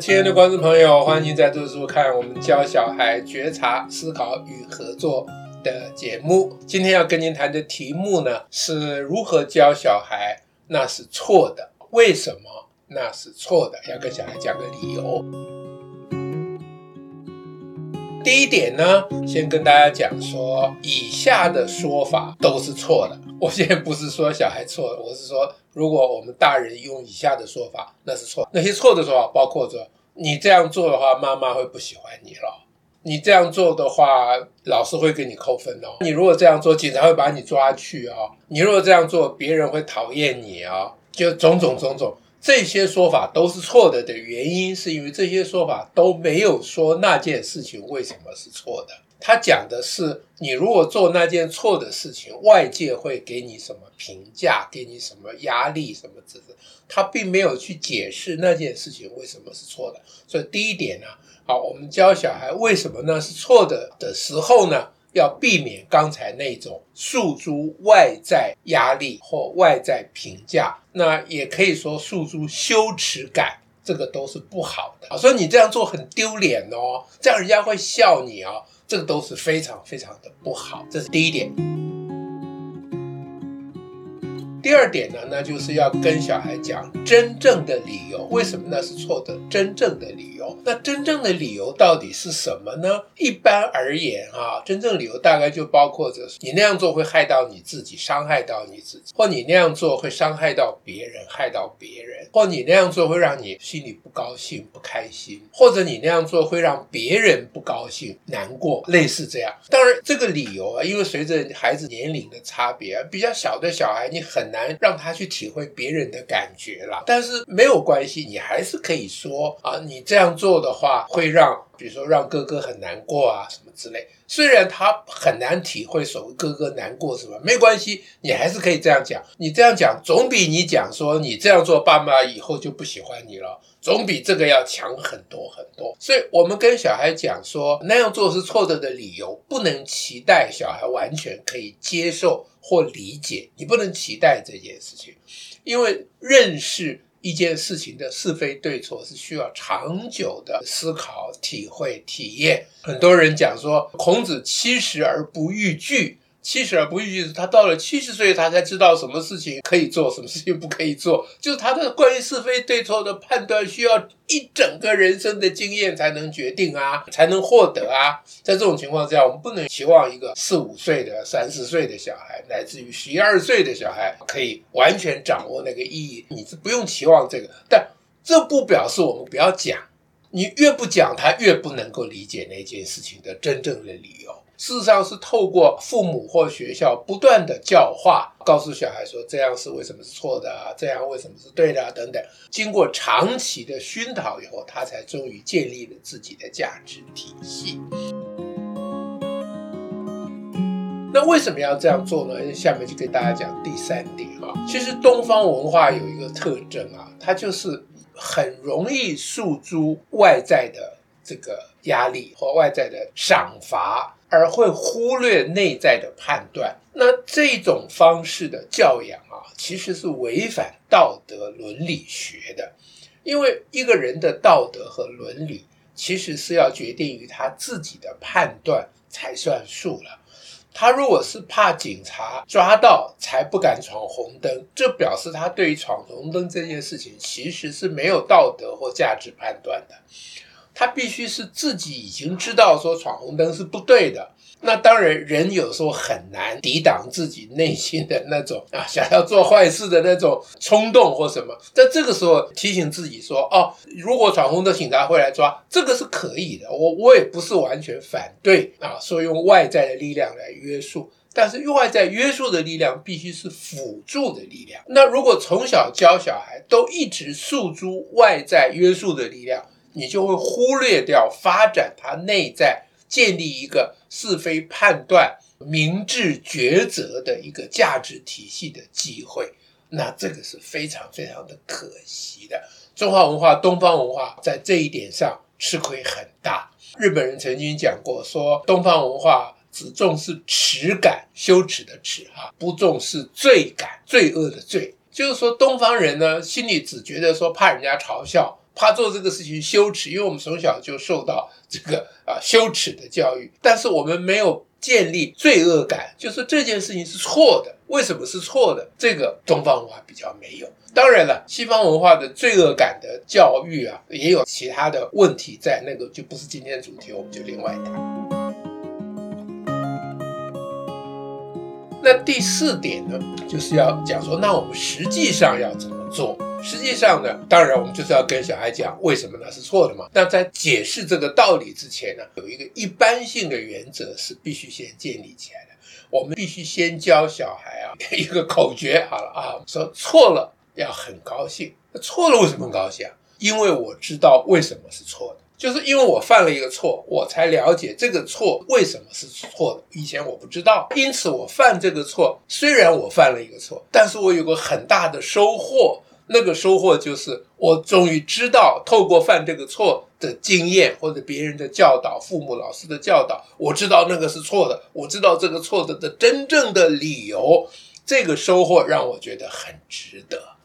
亲爱的观众朋友，欢迎再度收看我们教小孩觉察、思考与合作的节目。今天要跟您谈的题目呢，是如何教小孩，那是错的。为什么那是错的？要跟小孩讲个理由。第一点呢，先跟大家讲说，以下的说法都是错的。我现在不是说小孩错了，我是说。如果我们大人用以下的说法，那是错。那些错的说法包括着：你这样做的话，妈妈会不喜欢你了；你这样做的话，老师会给你扣分哦；你如果这样做，警察会把你抓去哦；你如果这样做，别人会讨厌你哦。就种种种种，这些说法都是错的的原因，是因为这些说法都没有说那件事情为什么是错的。他讲的是，你如果做那件错的事情，外界会给你什么评价，给你什么压力，什么之类。他并没有去解释那件事情为什么是错的。所以第一点呢，好，我们教小孩为什么那是错的的时候呢，要避免刚才那种诉诸外在压力或外在评价，那也可以说诉诸羞耻感，这个都是不好的。所以你这样做很丢脸哦，这样人家会笑你哦。这个都是非常非常的不好，这是第一点。第二点呢，那就是要跟小孩讲真正的理由，为什么那是错的？真正的理由，那真正的理由到底是什么呢？一般而言啊，真正理由大概就包括着你那样做会害到你自己，伤害到你自己，或你那样做会伤害到别人，害到别人，或你那样做会让你心里不高兴、不开心，或者你那样做会让别人不高兴、难过，类似这样。当然，这个理由啊，因为随着孩子年龄的差别，比较小的小孩你很难让他去体会别人的感觉了，但是没有关系，你还是可以说啊，你这样做的话会让，比如说让哥哥很难过啊，什么之类。虽然他很难体会所谓哥哥难过什么，没关系，你还是可以这样讲。你这样讲总比你讲说你这样做，爸妈以后就不喜欢你了，总比这个要强很多很多。所以我们跟小孩讲说那样做是错的的理由，不能期待小孩完全可以接受。或理解，你不能期待这件事情，因为认识一件事情的是非对错是需要长久的思考、体会、体验。很多人讲说，孔子七十而不逾矩。七十而不逾矩，他到了七十岁，他才知道什么事情可以做，什么事情不可以做。就是他的关于是非对错的判断，需要一整个人生的经验才能决定啊，才能获得啊。在这种情况之下，我们不能期望一个四五岁的、三四岁的小孩，乃至于十一二岁的小孩，可以完全掌握那个意义。你是不用期望这个，但这不表示我们不要讲。你越不讲，他越不能够理解那件事情的真正的理由。事实上是透过父母或学校不断的教化，告诉小孩说这样是为什么是错的啊，这样为什么是对的啊，等等。经过长期的熏陶以后，他才终于建立了自己的价值体系。那为什么要这样做呢？下面就跟大家讲第三点啊。其实东方文化有一个特征啊，它就是很容易诉诸外在的这个压力或外在的赏罚。而会忽略内在的判断，那这种方式的教养啊，其实是违反道德伦理学的。因为一个人的道德和伦理，其实是要决定于他自己的判断才算数了。他如果是怕警察抓到才不敢闯红灯，这表示他对于闯红灯这件事情其实是没有道德或价值判断的。他必须是自己已经知道说闯红灯是不对的，那当然人有时候很难抵挡自己内心的那种啊想要做坏事的那种冲动或什么，在这个时候提醒自己说哦，如果闯红灯警察会来抓，这个是可以的，我我也不是完全反对啊，说用外在的力量来约束，但是用外在约束的力量必须是辅助的力量。那如果从小教小孩都一直诉诸外在约束的力量，你就会忽略掉发展他内在建立一个是非判断、明智抉择的一个价值体系的机会，那这个是非常非常的可惜的。中华文化、东方文化在这一点上吃亏很大。日本人曾经讲过，说东方文化只重视耻感、羞耻的耻哈，不重视罪感、罪恶的罪。就是说，东方人呢心里只觉得说怕人家嘲笑。怕做这个事情羞耻，因为我们从小就受到这个啊羞耻的教育，但是我们没有建立罪恶感，就是这件事情是错的。为什么是错的？这个东方文化比较没有。当然了，西方文化的罪恶感的教育啊，也有其他的问题在，那个就不是今天的主题，我们就另外谈。那第四点呢，就是要讲说，那我们实际上要怎么做？实际上呢，当然我们就是要跟小孩讲为什么那是错的嘛。那在解释这个道理之前呢，有一个一般性的原则是必须先建立起来的。我们必须先教小孩啊 一个口诀，好了啊，说错了要很高兴。错了为什么高兴啊？因为我知道为什么是错的。就是因为我犯了一个错，我才了解这个错为什么是错的。以前我不知道，因此我犯这个错。虽然我犯了一个错，但是我有个很大的收获。那个收获就是我终于知道，透过犯这个错的经验，或者别人的教导、父母、老师的教导，我知道那个是错的。我知道这个错的的真正的理由。这个收获让我觉得很值得。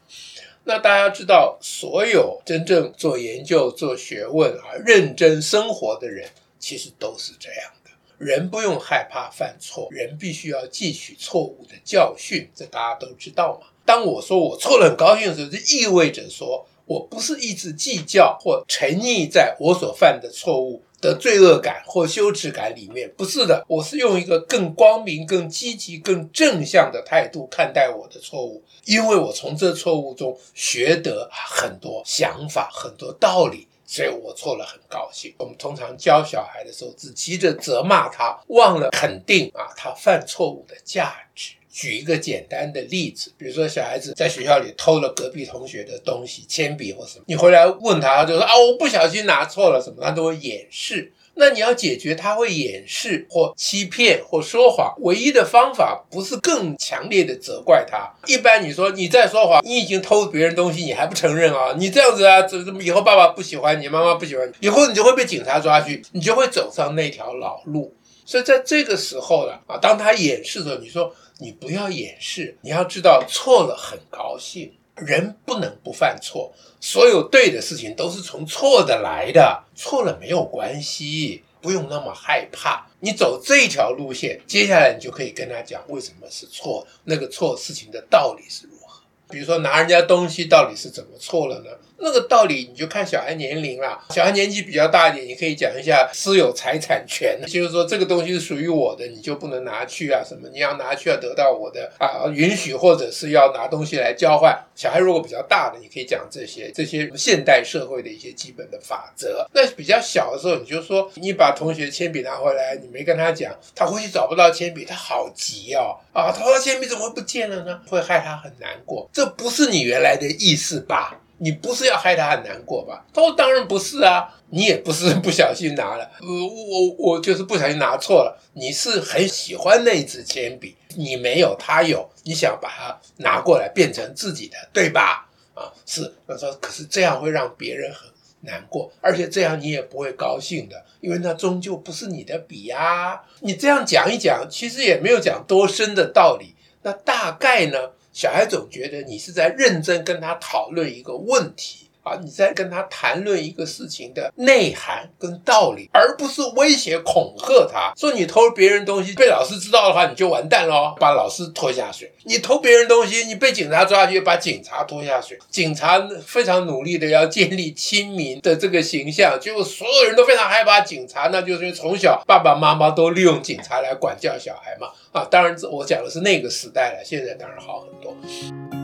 那大家知道，所有真正做研究、做学问啊、认真生活的人，其实都是这样的。人不用害怕犯错，人必须要汲取错误的教训，这大家都知道嘛。当我说我错了很高兴的时候，就意味着说我不是一直计较或沉溺在我所犯的错误的罪恶感或羞耻感里面，不是的，我是用一个更光明、更积极、更正向的态度看待我的错误，因为我从这错误中学得很多想法、很多道理，所以我错了很高兴。我们通常教小孩的时候，只急着责骂他，忘了肯定啊他犯错误的价值。举一个简单的例子，比如说小孩子在学校里偷了隔壁同学的东西，铅笔或什么，你回来问他，他就说啊，我不小心拿错了什么，他都会掩饰。那你要解决他会掩饰或欺骗或说谎，唯一的方法不是更强烈的责怪他。一般你说你在说谎，你已经偷别人东西，你还不承认啊？你这样子啊，这这以后爸爸不喜欢你，妈妈不喜欢你，以后你就会被警察抓去，你就会走上那条老路。所以在这个时候呢，啊，当他掩饰的时候，你说。你不要掩饰，你要知道错了很高兴。人不能不犯错，所有对的事情都是从错的来的，错了没有关系，不用那么害怕。你走这条路线，接下来你就可以跟他讲为什么是错，那个错事情的道理是如何。比如说拿人家东西到底是怎么错了呢？那个道理你就看小孩年龄了，小孩年纪比较大一点，你可以讲一下私有财产权，就是说这个东西是属于我的，你就不能拿去啊什么？你要拿去要得到我的啊允许，或者是要拿东西来交换。小孩如果比较大的，你可以讲这些这些现代社会的一些基本的法则。那比较小的时候，你就说你把同学铅笔拿回来，你没跟他讲，他回去找不到铅笔，他好急哦啊！他说铅笔怎么会不见了呢？会害他很难过。这不是你原来的意思吧？你不是要害他很难过吧？他说：“当然不是啊，你也不是 不小心拿了，呃，我我就是不小心拿错了。你是很喜欢那支铅笔，你没有，他有，你想把它拿过来变成自己的，对吧？啊，是。他说，可是这样会让别人很难过，而且这样你也不会高兴的，因为那终究不是你的笔呀。你这样讲一讲，其实也没有讲多深的道理。那大概呢？”小孩总觉得你是在认真跟他讨论一个问题。啊，你在跟他谈论一个事情的内涵跟道理，而不是威胁恐吓他。说你偷别人东西被老师知道的话，你就完蛋了，把老师拖下水。你偷别人东西，你被警察抓去，把警察拖下水。警察非常努力的要建立亲民的这个形象，结果所有人都非常害怕警察，那就是因为从小爸爸妈妈都利用警察来管教小孩嘛。啊，当然，我讲的是那个时代了，现在当然好很多。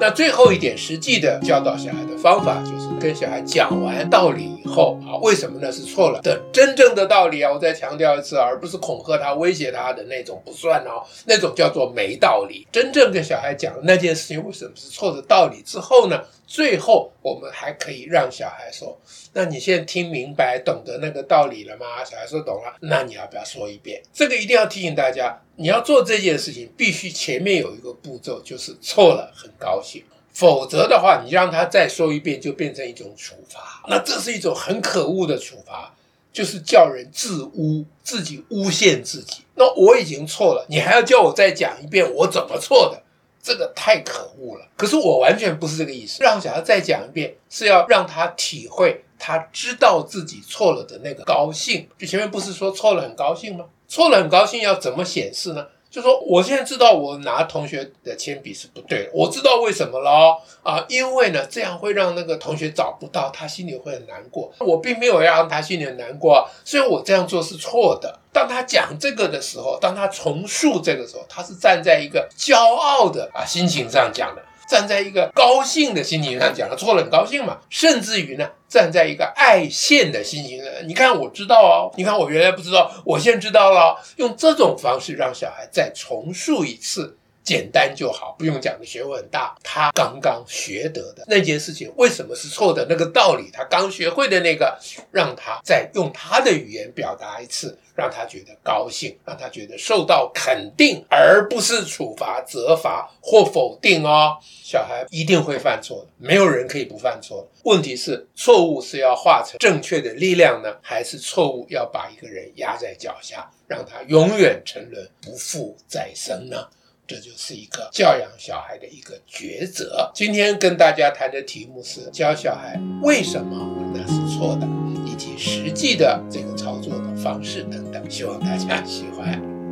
那最后一点，实际的教导小孩的方法，就是跟小孩讲完道理以后啊，为什么呢？是错了的真正的道理啊，我再强调一次，而不是恐吓他、威胁他的那种不算哦，那种叫做没道理。真正跟小孩讲那件事情为什么是错的道理之后呢，最后我们还可以让小孩说。那你现在听明白、懂得那个道理了吗？小孩说懂了，那你要不要说一遍？这个一定要提醒大家，你要做这件事情，必须前面有一个步骤，就是错了很高兴，否则的话，你让他再说一遍，就变成一种处罚。那这是一种很可恶的处罚，就是叫人自污，自己诬陷自己。那我已经错了，你还要叫我再讲一遍我怎么错的？这个太可恶了。可是我完全不是这个意思，让小孩再讲一遍，是要让他体会他知道自己错了的那个高兴。就前面不是说错了很高兴吗？错了很高兴要怎么显示呢？就说我现在知道我拿同学的铅笔是不对的，我知道为什么了啊，因为呢这样会让那个同学找不到，他心里会很难过。我并没有要让他心里很难过，所以我这样做是错的。当他讲这个的时候，当他重述这个时候，他是站在一个骄傲的啊心情上讲的。站在一个高兴的心情上讲，他错了很高兴嘛，甚至于呢，站在一个爱现的心情上，你看我知道哦，你看我原来不知道，我现在知道了，用这种方式让小孩再重塑一次。简单就好，不用讲的学问很大。他刚刚学得的那件事情，为什么是错的？那个道理，他刚学会的那个，让他再用他的语言表达一次，让他觉得高兴，让他觉得受到肯定，而不是处罚、责罚或否定哦。小孩一定会犯错的，没有人可以不犯错。问题是，错误是要化成正确的力量呢，还是错误要把一个人压在脚下，让他永远沉沦，不复再生呢？这就是一个教养小孩的一个抉择。今天跟大家谈的题目是教小孩为什么那是错的，以及实际的这个操作的方式等等。希望大家喜欢。